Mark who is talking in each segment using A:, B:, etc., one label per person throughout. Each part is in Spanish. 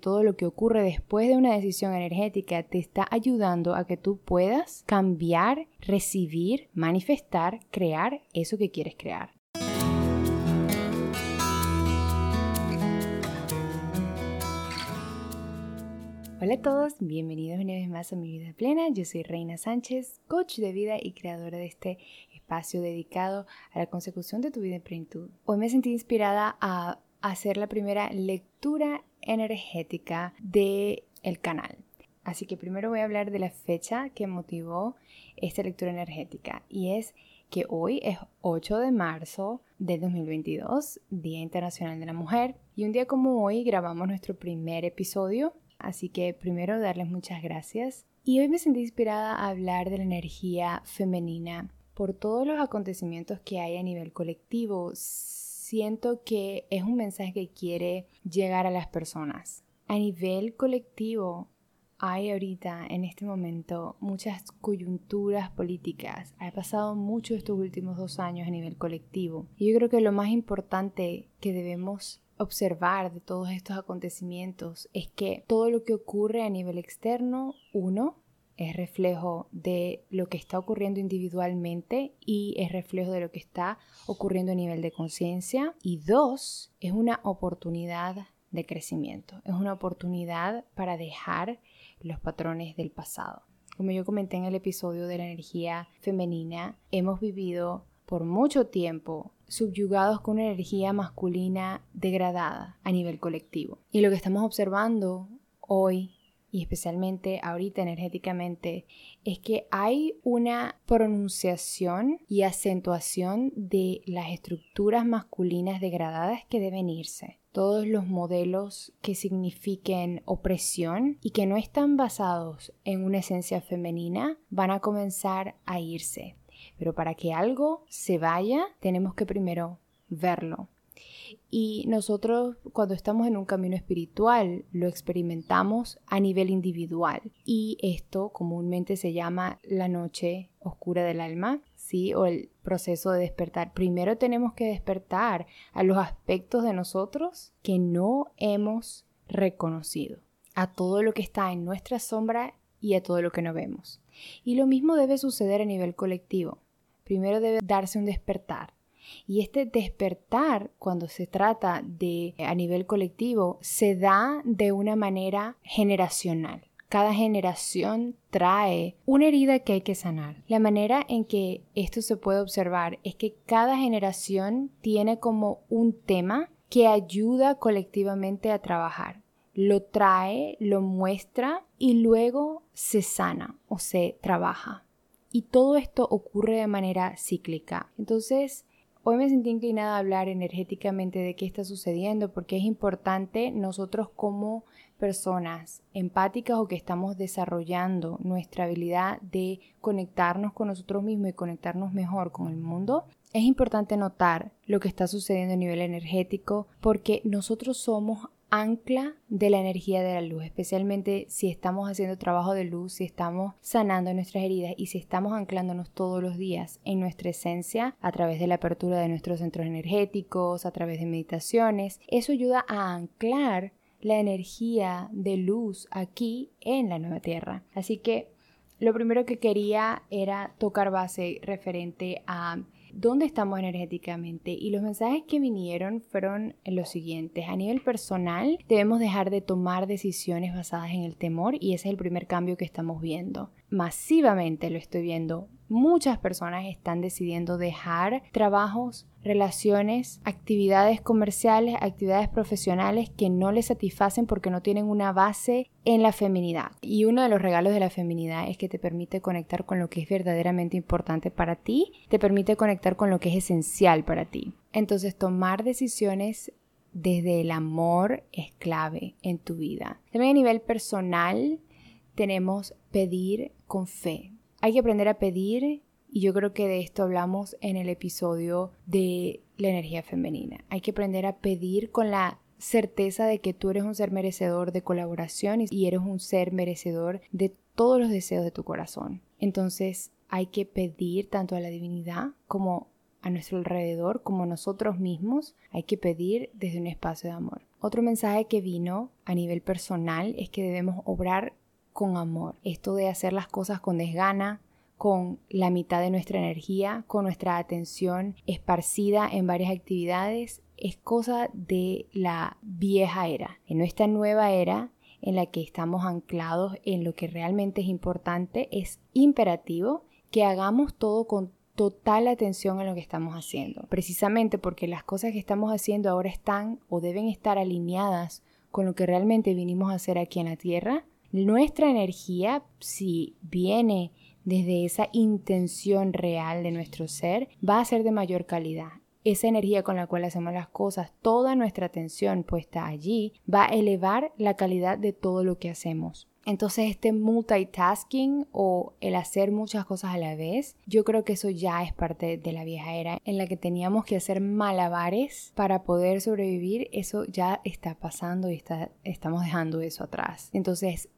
A: todo lo que ocurre después de una decisión energética te está ayudando a que tú puedas cambiar, recibir, manifestar, crear eso que quieres crear. Hola a todos, bienvenidos una vez más a Mi Vida Plena. Yo soy Reina Sánchez, coach de vida y creadora de este espacio dedicado a la consecución de tu vida en plenitud. Hoy me sentí inspirada a hacer la primera lectura energética del el canal. Así que primero voy a hablar de la fecha que motivó esta lectura energética y es que hoy es 8 de marzo del 2022, Día Internacional de la Mujer, y un día como hoy grabamos nuestro primer episodio Así que primero darles muchas gracias. Y hoy me sentí inspirada a hablar de la energía femenina por todos los acontecimientos que hay a nivel colectivo. Siento que es un mensaje que quiere llegar a las personas. A nivel colectivo hay ahorita, en este momento, muchas coyunturas políticas. Ha pasado mucho estos últimos dos años a nivel colectivo. Y yo creo que lo más importante que debemos observar de todos estos acontecimientos es que todo lo que ocurre a nivel externo, uno, es reflejo de lo que está ocurriendo individualmente y es reflejo de lo que está ocurriendo a nivel de conciencia. Y dos, es una oportunidad de crecimiento, es una oportunidad para dejar los patrones del pasado. Como yo comenté en el episodio de la energía femenina, hemos vivido por mucho tiempo subyugados con una energía masculina degradada a nivel colectivo. Y lo que estamos observando hoy y especialmente ahorita energéticamente, es que hay una pronunciación y acentuación de las estructuras masculinas degradadas que deben irse. Todos los modelos que signifiquen opresión y que no están basados en una esencia femenina van a comenzar a irse. Pero para que algo se vaya, tenemos que primero verlo. Y nosotros cuando estamos en un camino espiritual lo experimentamos a nivel individual. Y esto comúnmente se llama la noche oscura del alma, ¿sí? O el proceso de despertar. Primero tenemos que despertar a los aspectos de nosotros que no hemos reconocido, a todo lo que está en nuestra sombra y a todo lo que no vemos. Y lo mismo debe suceder a nivel colectivo. Primero debe darse un despertar. Y este despertar, cuando se trata de a nivel colectivo, se da de una manera generacional. Cada generación trae una herida que hay que sanar. La manera en que esto se puede observar es que cada generación tiene como un tema que ayuda colectivamente a trabajar lo trae, lo muestra y luego se sana o se trabaja. Y todo esto ocurre de manera cíclica. Entonces, hoy me sentí inclinada a hablar energéticamente de qué está sucediendo porque es importante nosotros como personas empáticas o que estamos desarrollando nuestra habilidad de conectarnos con nosotros mismos y conectarnos mejor con el mundo, es importante notar lo que está sucediendo a nivel energético porque nosotros somos ancla de la energía de la luz, especialmente si estamos haciendo trabajo de luz, si estamos sanando nuestras heridas y si estamos anclándonos todos los días en nuestra esencia a través de la apertura de nuestros centros energéticos, a través de meditaciones. Eso ayuda a anclar la energía de luz aquí en la nueva tierra. Así que lo primero que quería era tocar base referente a dónde estamos energéticamente y los mensajes que vinieron fueron los siguientes. A nivel personal, debemos dejar de tomar decisiones basadas en el temor y ese es el primer cambio que estamos viendo. Masivamente lo estoy viendo. Muchas personas están decidiendo dejar trabajos relaciones, actividades comerciales, actividades profesionales que no les satisfacen porque no tienen una base en la feminidad. Y uno de los regalos de la feminidad es que te permite conectar con lo que es verdaderamente importante para ti, te permite conectar con lo que es esencial para ti. Entonces tomar decisiones desde el amor es clave en tu vida. También a nivel personal tenemos pedir con fe. Hay que aprender a pedir y yo creo que de esto hablamos en el episodio de la energía femenina. Hay que aprender a pedir con la certeza de que tú eres un ser merecedor de colaboración y eres un ser merecedor de todos los deseos de tu corazón. Entonces hay que pedir tanto a la divinidad como a nuestro alrededor como nosotros mismos, hay que pedir desde un espacio de amor. Otro mensaje que vino a nivel personal es que debemos obrar con amor. Esto de hacer las cosas con desgana, con la mitad de nuestra energía, con nuestra atención esparcida en varias actividades, es cosa de la vieja era. En nuestra nueva era, en la que estamos anclados en lo que realmente es importante, es imperativo que hagamos todo con total atención en lo que estamos haciendo. Precisamente porque las cosas que estamos haciendo ahora están o deben estar alineadas con lo que realmente vinimos a hacer aquí en la Tierra. Nuestra energía, si viene desde esa intención real de nuestro ser, va a ser de mayor calidad. Esa energía con la cual hacemos las cosas, toda nuestra atención puesta allí, va a elevar la calidad de todo lo que hacemos. Entonces este multitasking o el hacer muchas cosas a la vez, yo creo que eso ya es parte de la vieja era en la que teníamos que hacer malabares para poder sobrevivir. Eso ya está pasando y está, estamos dejando eso atrás. Entonces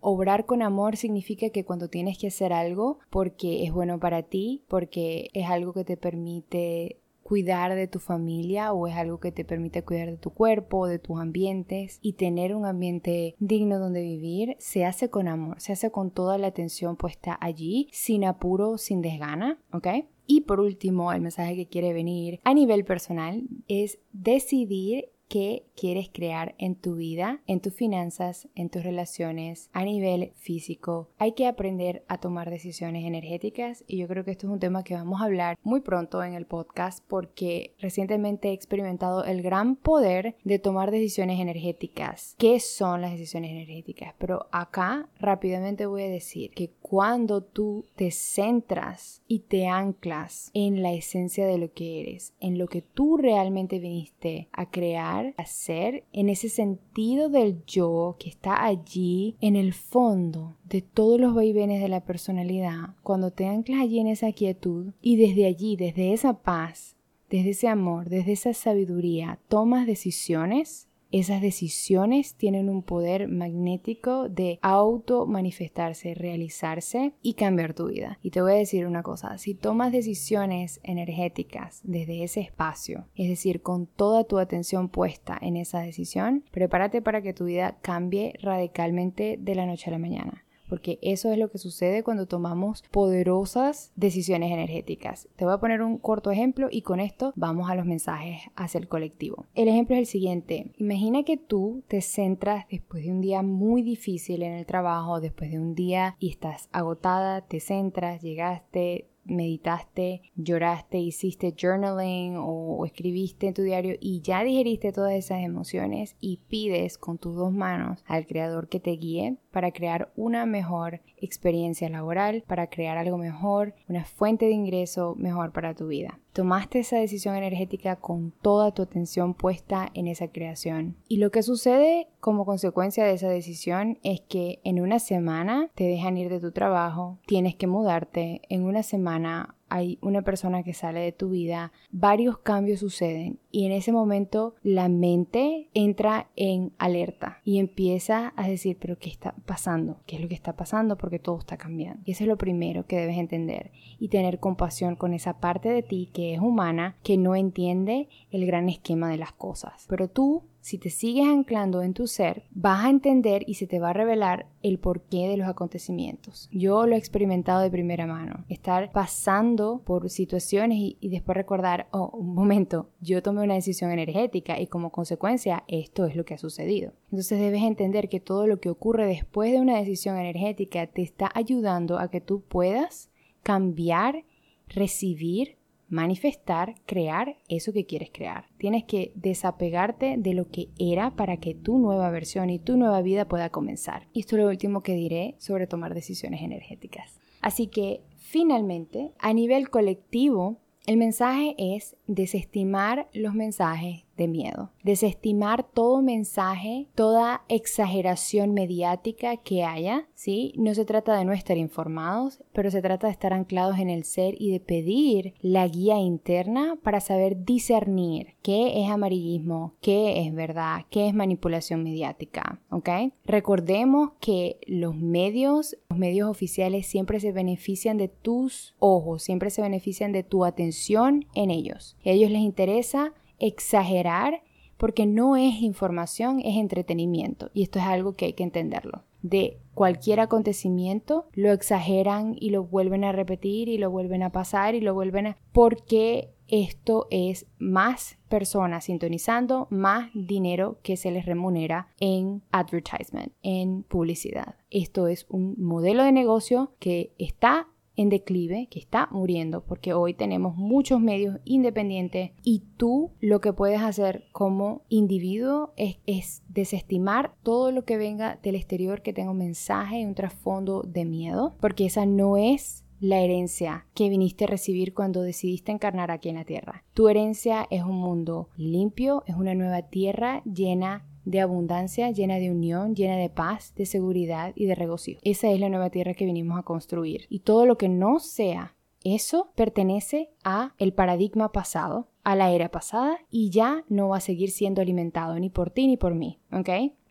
A: Obrar con amor significa que cuando tienes que hacer algo porque es bueno para ti, porque es algo que te permite cuidar de tu familia o es algo que te permite cuidar de tu cuerpo, de tus ambientes y tener un ambiente digno donde vivir, se hace con amor, se hace con toda la atención puesta allí, sin apuro, sin desgana, ¿ok? Y por último, el mensaje que quiere venir a nivel personal es decidir qué quieres crear en tu vida, en tus finanzas, en tus relaciones, a nivel físico. Hay que aprender a tomar decisiones energéticas y yo creo que esto es un tema que vamos a hablar muy pronto en el podcast porque recientemente he experimentado el gran poder de tomar decisiones energéticas. ¿Qué son las decisiones energéticas? Pero acá rápidamente voy a decir que cuando tú te centras y te anclas en la esencia de lo que eres, en lo que tú realmente viniste a crear, a ser, en ese sentido del yo que está allí en el fondo de todos los vaivenes de la personalidad, cuando te anclas allí en esa quietud y desde allí, desde esa paz, desde ese amor, desde esa sabiduría, tomas decisiones esas decisiones tienen un poder magnético de auto manifestarse, realizarse y cambiar tu vida. Y te voy a decir una cosa, si tomas decisiones energéticas desde ese espacio, es decir, con toda tu atención puesta en esa decisión, prepárate para que tu vida cambie radicalmente de la noche a la mañana porque eso es lo que sucede cuando tomamos poderosas decisiones energéticas. Te voy a poner un corto ejemplo y con esto vamos a los mensajes hacia el colectivo. El ejemplo es el siguiente. Imagina que tú te centras después de un día muy difícil en el trabajo, después de un día y estás agotada, te centras, llegaste, meditaste, lloraste, hiciste journaling o, escribiste en tu diario y ya digeriste todas esas emociones y pides con tus dos manos al creador que te guíe para crear una mejor experiencia laboral, para crear algo mejor, una fuente de ingreso mejor para tu vida. Tomaste esa decisión energética con toda tu atención puesta en esa creación. Y lo que sucede como consecuencia de esa decisión es que en una semana te dejan ir de tu trabajo, tienes que mudarte, en una semana hay una persona que sale de tu vida, varios cambios suceden y en ese momento la mente entra en alerta y empieza a decir, pero ¿qué está pasando? ¿Qué es lo que está pasando? Porque todo está cambiando. Y eso es lo primero que debes entender y tener compasión con esa parte de ti que es humana, que no entiende el gran esquema de las cosas. Pero tú si te sigues anclando en tu ser, vas a entender y se te va a revelar el porqué de los acontecimientos. Yo lo he experimentado de primera mano. Estar pasando por situaciones y, después recordar, oh, un momento, yo tomé una decisión energética y como consecuencia esto es lo que ha sucedido. Entonces debes entender que todo lo que ocurre después de una decisión energética te está ayudando a que tú puedas cambiar, recibir manifestar, crear eso que quieres crear. Tienes que desapegarte de lo que era para que tu nueva versión y tu nueva vida pueda comenzar. Esto es lo último que diré sobre tomar decisiones energéticas. Así que finalmente, a nivel colectivo, el mensaje es desestimar los mensajes de miedo, desestimar todo mensaje, toda exageración mediática que haya, ¿sí? No se trata de no estar informados, pero se trata de estar anclados en el ser y de pedir la guía interna para saber discernir qué es amarillismo, qué es verdad, qué es manipulación mediática, ¿ok? Recordemos que los medios, los medios oficiales siempre se benefician de tus ojos, siempre se benefician de tu atención en ellos. A ellos les interesa exagerar porque no es información, es entretenimiento. Y esto es algo que hay que entenderlo. De cualquier acontecimiento lo exageran y lo vuelven a repetir y lo vuelven a pasar y lo vuelven a... porque esto es más personas sintonizando, más dinero que se les remunera en advertisement, en publicidad. Esto es un modelo de negocio que está en declive, que está muriendo, porque hoy tenemos muchos medios independientes y tú lo que puedes hacer como individuo es, es desestimar todo lo que venga del exterior que tenga un mensaje y un trasfondo de miedo, porque esa no es la herencia que viniste a recibir cuando decidiste encarnar aquí en la tierra. Tu herencia es un mundo limpio, es una nueva tierra llena de abundancia, llena de unión, llena de paz, de seguridad y de regocijo. Esa es la nueva tierra que vinimos a construir. Y todo lo que no sea eso pertenece a el paradigma pasado, a la era pasada y ya no va a seguir siendo alimentado ni por ti ni por mí, ¿ok?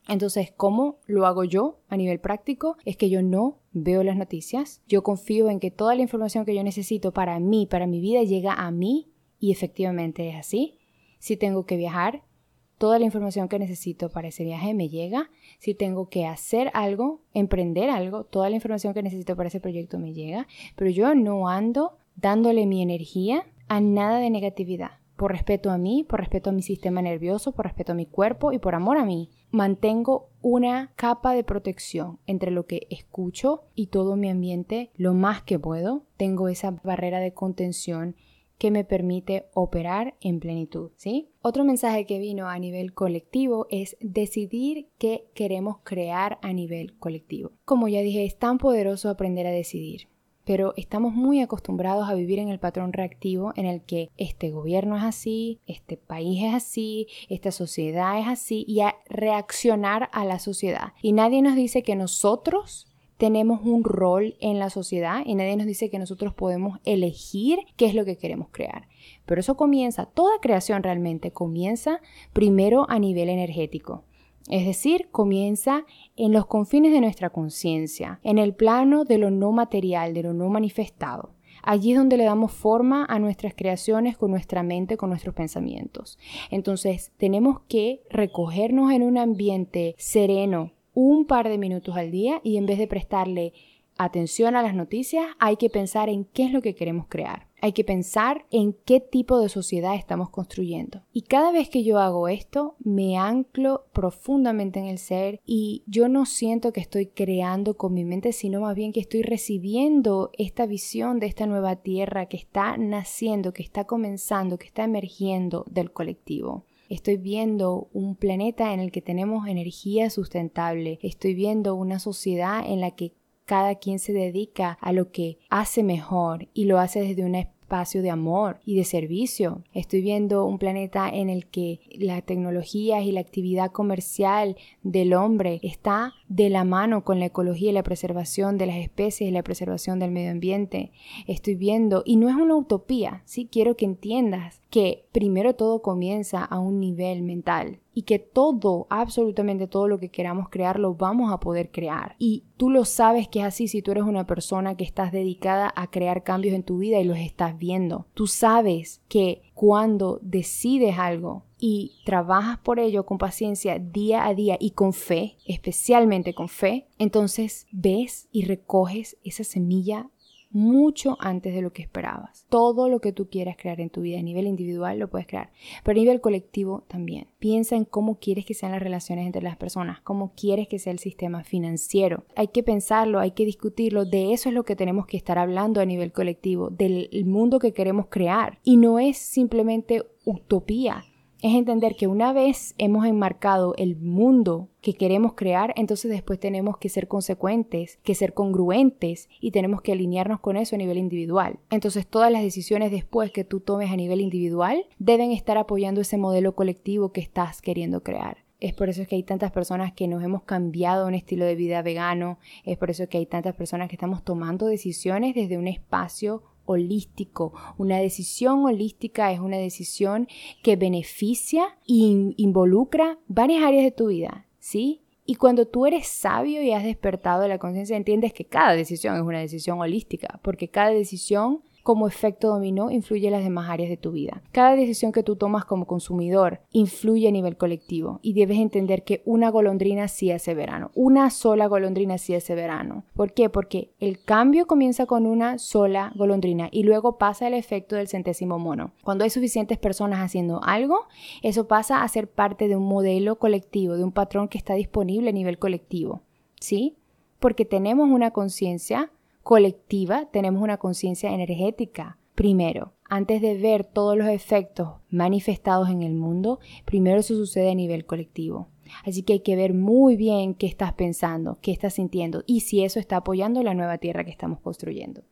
A: Entonces, ¿cómo lo hago yo a nivel práctico? Es que yo no veo las noticias, yo confío en que toda la información que yo necesito para mí, para mi vida, llega a mí y efectivamente es así. Si tengo que viajar, toda la información que necesito para ese viaje me llega. Si tengo que hacer algo, emprender algo, toda la información que necesito para ese proyecto me llega. Pero yo no ando dándole mi energía a nada de negatividad. Por respeto a mí, por respeto a mi sistema nervioso, por respeto a mi cuerpo y por amor a mí, mantengo una capa de protección entre lo que escucho y todo mi ambiente lo más que puedo. Tengo esa barrera de contención que me permite operar en plenitud, ¿sí? Otro mensaje que vino a nivel colectivo es decidir qué queremos crear a nivel colectivo. Como ya dije, es tan poderoso aprender a decidir pero estamos muy acostumbrados a vivir en el patrón reactivo en el que este gobierno es así, este país es así, esta sociedad es así y a reaccionar a la sociedad. Y nadie nos dice que nosotros tenemos un rol en la sociedad y nadie nos dice que nosotros podemos elegir qué es lo que queremos crear. Pero eso comienza, toda creación realmente comienza primero a nivel energético. Es decir, comienza en los confines de nuestra conciencia, en el plano de lo no material, de lo no manifestado. Allí es donde le damos forma a nuestras creaciones con nuestra mente, con nuestros pensamientos. Entonces, tenemos que recogernos en un ambiente sereno, un par de minutos al día y en vez de prestarle atención a las noticias, hay que pensar en qué es lo que queremos crear. Hay que pensar en qué tipo de sociedad estamos construyendo. Y cada vez que yo hago esto, me anclo profundamente en el ser y yo no siento que estoy creando con mi mente, sino más bien que estoy recibiendo esta visión de esta nueva tierra que está naciendo, que está comenzando, que está emergiendo del colectivo. Estoy viendo un planeta en el que tenemos energía sustentable. Estoy viendo una sociedad en la que cada quien se dedica a lo que hace mejor y lo hace desde una espacio de amor y de servicio. Estoy viendo un planeta en el que la tecnología y la actividad comercial del hombre está de la mano con la ecología y la preservación de las especies y la preservación del medio ambiente. Estoy viendo, y no es una utopía, sí quiero que entiendas que primero todo comienza a un nivel mental y que todo, absolutamente todo lo que queramos crear lo vamos a poder crear. Y tú lo sabes que es así si tú eres una persona que estás dedicada a crear cambios en tu vida y los estás viendo. Tú sabes que cuando decides algo y trabajas por ello con paciencia día a día y con fe, especialmente con fe, entonces ves y recoges esa semilla mucho antes de lo que esperabas. Todo lo que tú quieras crear en tu vida a nivel individual lo puedes crear, pero a nivel colectivo también. Piensa en cómo quieres que sean las relaciones entre las personas, cómo quieres que sea el sistema financiero. Hay que pensarlo, hay que discutirlo, de eso es lo que tenemos que estar hablando a nivel colectivo, del mundo que queremos crear. Y no es simplemente utopía, es entender que una vez hemos enmarcado el mundo que queremos crear, entonces después tenemos que ser consecuentes, que ser congruentes y tenemos que alinearnos con eso a nivel individual. Entonces todas las decisiones después que tú tomes a nivel individual deben estar apoyando ese modelo colectivo que estás queriendo crear. Es por eso que hay tantas personas que nos hemos cambiado un estilo de vida vegano, es por eso que hay tantas personas que estamos tomando decisiones desde un espacio holístico. Una decisión holística es una decisión que beneficia e involucra varias áreas de tu vida, ¿sí? Y cuando tú eres sabio y has despertado de la conciencia, entiendes que cada decisión es una decisión holística, porque cada decisión como efecto dominó influye en las demás áreas de tu vida. Cada decisión que tú tomas como consumidor influye a nivel colectivo y debes entender que una golondrina sí hace verano, una sola golondrina sí hace verano. ¿Por qué? Porque el cambio comienza con una sola golondrina y luego pasa el efecto del centésimo mono. Cuando hay suficientes personas haciendo algo, eso pasa a ser parte de un modelo colectivo, de un patrón que está disponible a nivel colectivo. ¿Sí? Porque tenemos una conciencia colectiva tenemos una conciencia energética. Primero, antes de ver todos los efectos manifestados en el mundo, primero eso sucede a nivel colectivo. Así que hay que ver muy bien qué estás pensando, qué estás sintiendo y si eso está apoyando la nueva tierra que estamos construyendo.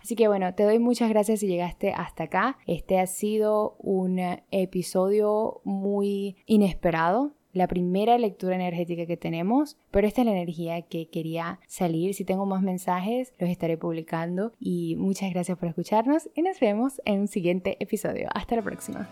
A: Así que bueno, te doy muchas gracias si llegaste hasta acá. Este ha sido un episodio muy inesperado la primera lectura energética que tenemos, pero esta es la energía que quería salir. Si tengo más mensajes, los estaré publicando y muchas gracias por escucharnos y nos vemos en un siguiente episodio. Hasta la próxima.